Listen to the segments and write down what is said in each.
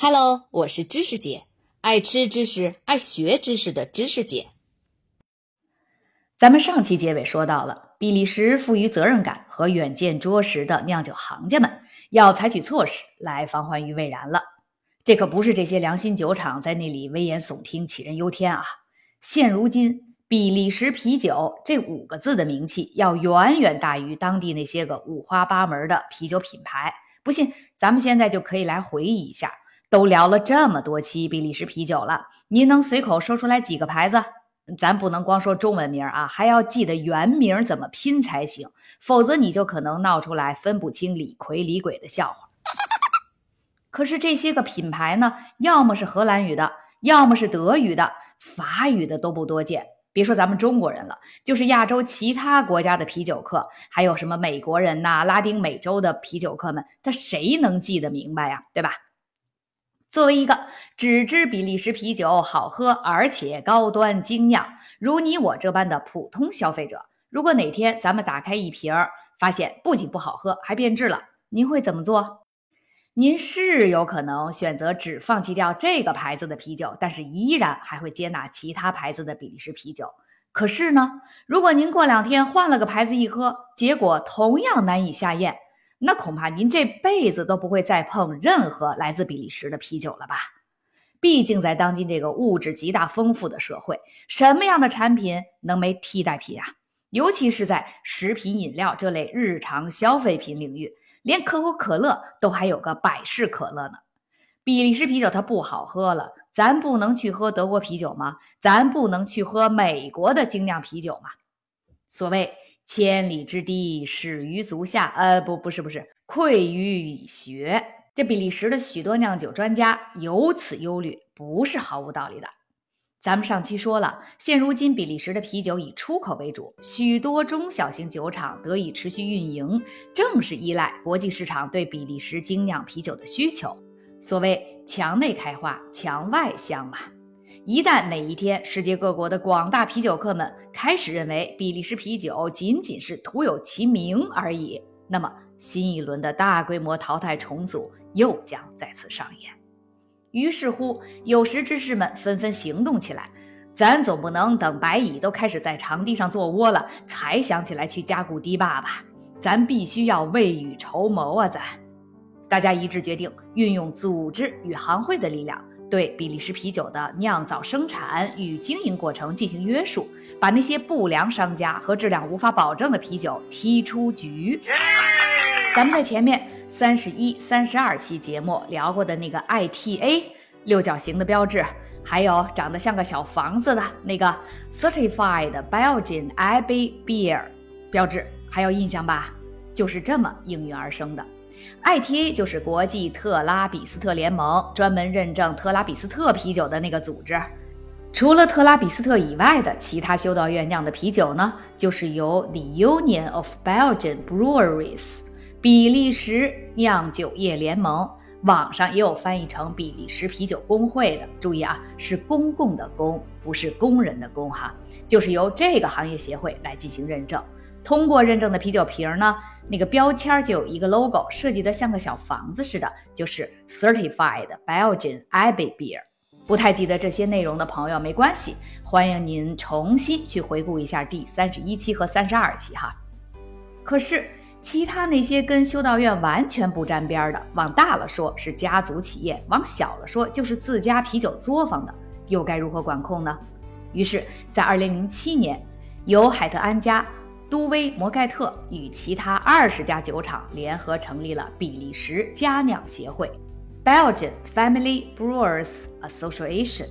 Hello，我是知识姐，爱吃知识、爱学知识的知识姐。咱们上期结尾说到了，比利时富于责任感和远见卓识的酿酒行家们要采取措施来防患于未然了。这可不是这些良心酒厂在那里危言耸听、杞人忧天啊！现如今，比利时啤酒这五个字的名气要远远大于当地那些个五花八门的啤酒品牌。不信，咱们现在就可以来回忆一下。都聊了这么多期比利时啤酒了，您能随口说出来几个牌子？咱不能光说中文名啊，还要记得原名怎么拼才行，否则你就可能闹出来分不清李逵李鬼的笑话。可是这些个品牌呢，要么是荷兰语的，要么是德语的，法语的都不多见。别说咱们中国人了，就是亚洲其他国家的啤酒客，还有什么美国人呐、拉丁美洲的啤酒客们，他谁能记得明白呀？对吧？作为一个只知比利时啤酒好喝而且高端精酿，如你我这般的普通消费者，如果哪天咱们打开一瓶儿，发现不仅不好喝，还变质了，您会怎么做？您是有可能选择只放弃掉这个牌子的啤酒，但是依然还会接纳其他牌子的比利时啤酒。可是呢，如果您过两天换了个牌子一喝，结果同样难以下咽。那恐怕您这辈子都不会再碰任何来自比利时的啤酒了吧？毕竟在当今这个物质极大丰富的社会，什么样的产品能没替代品啊？尤其是在食品饮料这类日常消费品领域，连可口可乐都还有个百事可乐呢。比利时啤酒它不好喝了，咱不能去喝德国啤酒吗？咱不能去喝美国的精酿啤酒吗？所谓。千里之堤，始于足下。呃，不，不是，不是，愧于蚁穴。这比利时的许多酿酒专家有此忧虑，不是毫无道理的。咱们上期说了，现如今比利时的啤酒以出口为主，许多中小型酒厂得以持续运营，正是依赖国际市场对比利时精酿啤酒的需求。所谓墙内开花，墙外香嘛。一旦哪一天，世界各国的广大啤酒客们开始认为比利时啤酒仅仅是徒有其名而已，那么新一轮的大规模淘汰重组又将再次上演。于是乎，有识之士们纷纷行动起来。咱总不能等白蚁都开始在场地上做窝了，才想起来去加固堤坝吧？咱必须要未雨绸缪啊！咱大家一致决定，运用组织与行会的力量。对比利时啤酒的酿造、生产与经营过程进行约束，把那些不良商家和质量无法保证的啤酒踢出局。咱们在前面三十一、三十二期节目聊过的那个 ITA 六角形的标志，还有长得像个小房子的那个 Certified Belgian Abbey Beer 标志，还有印象吧？就是这么应运而生的。ITA 就是国际特拉比斯特联盟，专门认证特拉比斯特啤酒的那个组织。除了特拉比斯特以外的其他修道院酿的啤酒呢，就是由 The Union of Belgian Breweries 比利时酿酒业联盟，网上也有翻译成比利时啤酒工会的。注意啊，是公共的公，不是工人的工哈，就是由这个行业协会来进行认证。通过认证的啤酒瓶呢，那个标签就有一个 logo，设计的像个小房子似的，就是 Certified Belgian Abbey Beer。不太记得这些内容的朋友没关系，欢迎您重新去回顾一下第三十一期和三十二期哈。可是其他那些跟修道院完全不沾边的，往大了说是家族企业，往小了说就是自家啤酒作坊的，又该如何管控呢？于是，在二零零七年，由海特安家。都威摩盖特与其他二十家酒厂联合成立了比利时佳酿协会 （Belgian Family Brewers Association）。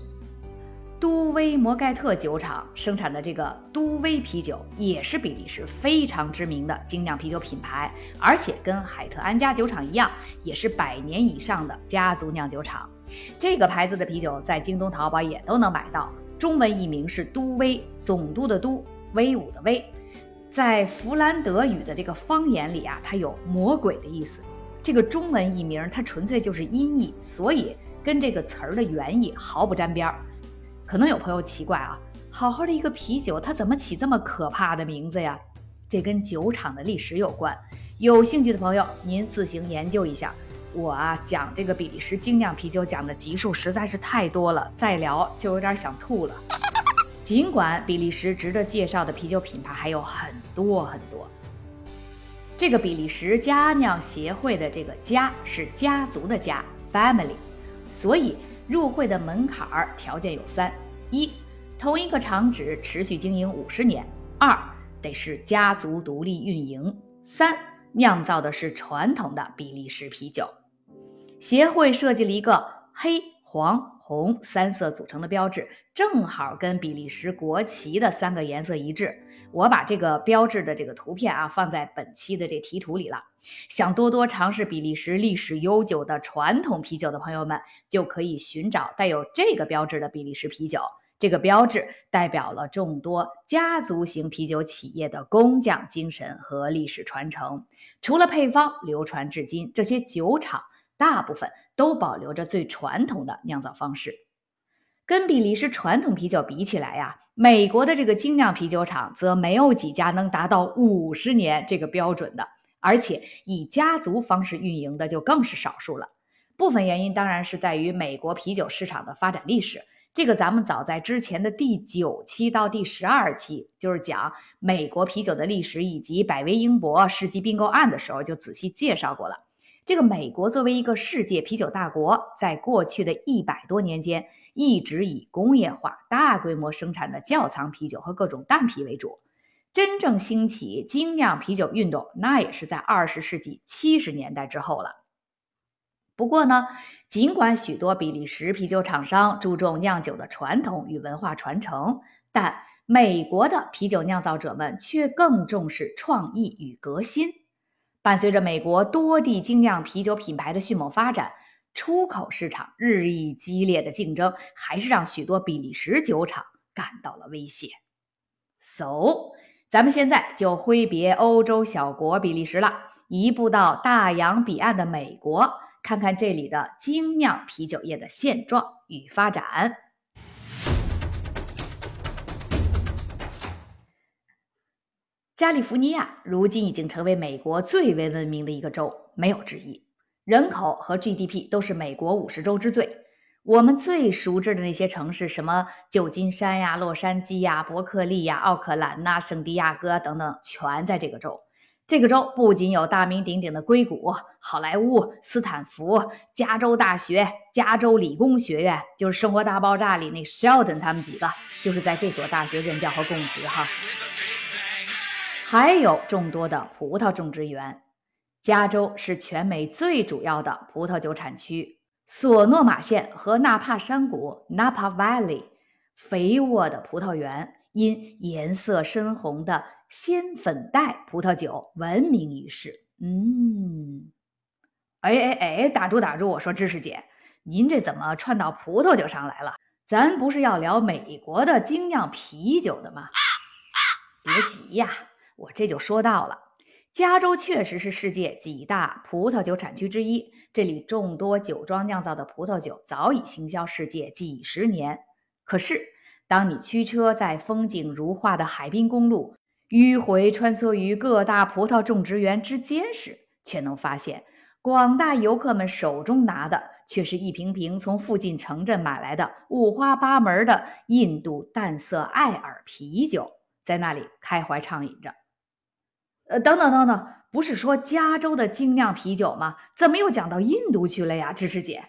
都威摩盖特酒厂生产的这个都威啤酒也是比利时非常知名的精酿啤酒品牌，而且跟海特安家酒厂一样，也是百年以上的家族酿酒厂。这个牌子的啤酒在京东、淘宝也都能买到，中文译名是都威，总督的都，威武的威。在弗兰德语的这个方言里啊，它有魔鬼的意思。这个中文译名它纯粹就是音译，所以跟这个词儿的原意毫不沾边儿。可能有朋友奇怪啊，好好的一个啤酒，它怎么起这么可怕的名字呀？这跟酒厂的历史有关。有兴趣的朋友，您自行研究一下。我啊讲这个比利时精酿啤酒讲的集数实在是太多了，再聊就有点想吐了。尽管比利时值得介绍的啤酒品牌还有很多很多，这个比利时家酿协会的这个“家”是家族的“家 ”（family），所以入会的门槛儿条件有三：一，同一个厂址持续经营五十年；二，得是家族独立运营；三。酿造的是传统的比利时啤酒。协会设计了一个黑、黄、红三色组成的标志，正好跟比利时国旗的三个颜色一致。我把这个标志的这个图片啊放在本期的这题图里了。想多多尝试比利时历史悠久的传统啤酒的朋友们，就可以寻找带有这个标志的比利时啤酒。这个标志代表了众多家族型啤酒企业的工匠精神和历史传承。除了配方流传至今，这些酒厂大部分都保留着最传统的酿造方式。跟比利时传统啤酒比起来呀，美国的这个精酿啤酒厂则没有几家能达到五十年这个标准的，而且以家族方式运营的就更是少数了。部分原因当然是在于美国啤酒市场的发展历史。这个咱们早在之前的第九期到第十二期，就是讲美国啤酒的历史以及百威英博世纪并购案的时候，就仔细介绍过了。这个美国作为一个世界啤酒大国，在过去的一百多年间，一直以工业化、大规模生产的窖藏啤酒和各种淡啤为主。真正兴起精酿啤酒运动，那也是在二十世纪七十年代之后了。不过呢，尽管许多比利时啤酒厂商注重酿酒的传统与文化传承，但美国的啤酒酿造者们却更重视创意与革新。伴随着美国多地精酿啤酒品牌的迅猛发展，出口市场日益激烈的竞争，还是让许多比利时酒厂感到了威胁。So，咱们现在就挥别欧洲小国比利时了，移步到大洋彼岸的美国。看看这里的精酿啤酒业的现状与发展。加利福尼亚如今已经成为美国最为文明的一个州，没有之一。人口和 GDP 都是美国五十州之最。我们最熟知的那些城市，什么旧金山呀、洛杉矶呀、伯克利呀、奥克兰呐、圣地亚哥等等，全在这个州。这个州不仅有大名鼎鼎的硅谷、好莱坞、斯坦福、加州大学、加州理工学院，就是《生活大爆炸》里那 Sheldon 他们几个，就是在这所大学任教和供职哈。还有众多的葡萄种植园，加州是全美最主要的葡萄酒产区。索诺马县和纳帕山谷 （Napa Valley） 肥沃的葡萄园，因颜色深红的。鲜粉黛葡萄酒闻名于世。嗯，哎哎哎，打住打住！我说知识姐，您这怎么串到葡萄酒上来了？咱不是要聊美国的精酿啤酒的吗？别急呀，我这就说到了。加州确实是世界几大葡萄酒产区之一，这里众多酒庄酿造的葡萄酒早已行销世界几十年。可是，当你驱车在风景如画的海滨公路，迂回穿梭于各大葡萄种植园之间时，却能发现广大游客们手中拿的却是一瓶瓶从附近城镇买来的五花八门的印度淡色艾尔啤酒，在那里开怀畅饮着。呃，等等等等，不是说加州的精酿啤酒吗？怎么又讲到印度去了呀，芝士姐？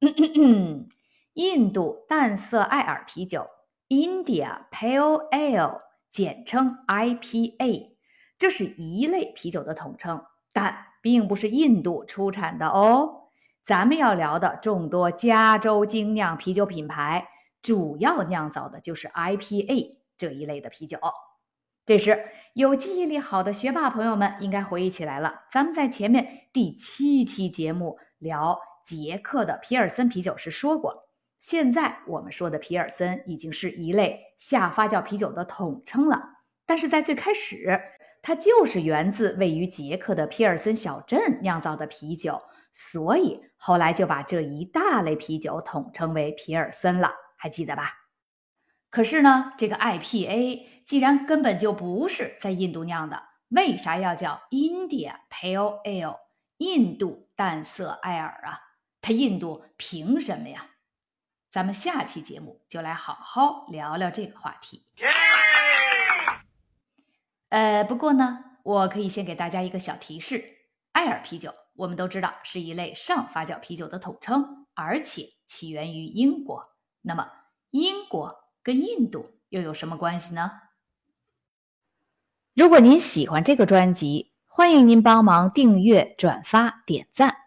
嗯嗯嗯，印度淡色艾尔啤酒，India Pale Ale。简称 IPA，这是一类啤酒的统称，但并不是印度出产的哦。咱们要聊的众多加州精酿啤酒品牌，主要酿造的就是 IPA 这一类的啤酒。这时，有记忆力好的学霸朋友们应该回忆起来了，咱们在前面第七期节目聊捷克的皮尔森啤酒时说过。现在我们说的皮尔森已经是一类下发酵啤酒的统称了，但是在最开始，它就是源自位于捷克的皮尔森小镇酿造的啤酒，所以后来就把这一大类啤酒统称为皮尔森了，还记得吧？可是呢，这个 IPA 既然根本就不是在印度酿的，为啥要叫 India Pale Ale？印度淡色艾尔啊，它印度凭什么呀？咱们下期节目就来好好聊聊这个话题。呃，不过呢，我可以先给大家一个小提示：艾尔啤酒，我们都知道是一类上发酵啤酒的统称，而且起源于英国。那么，英国跟印度又有什么关系呢？如果您喜欢这个专辑，欢迎您帮忙订阅、转发、点赞。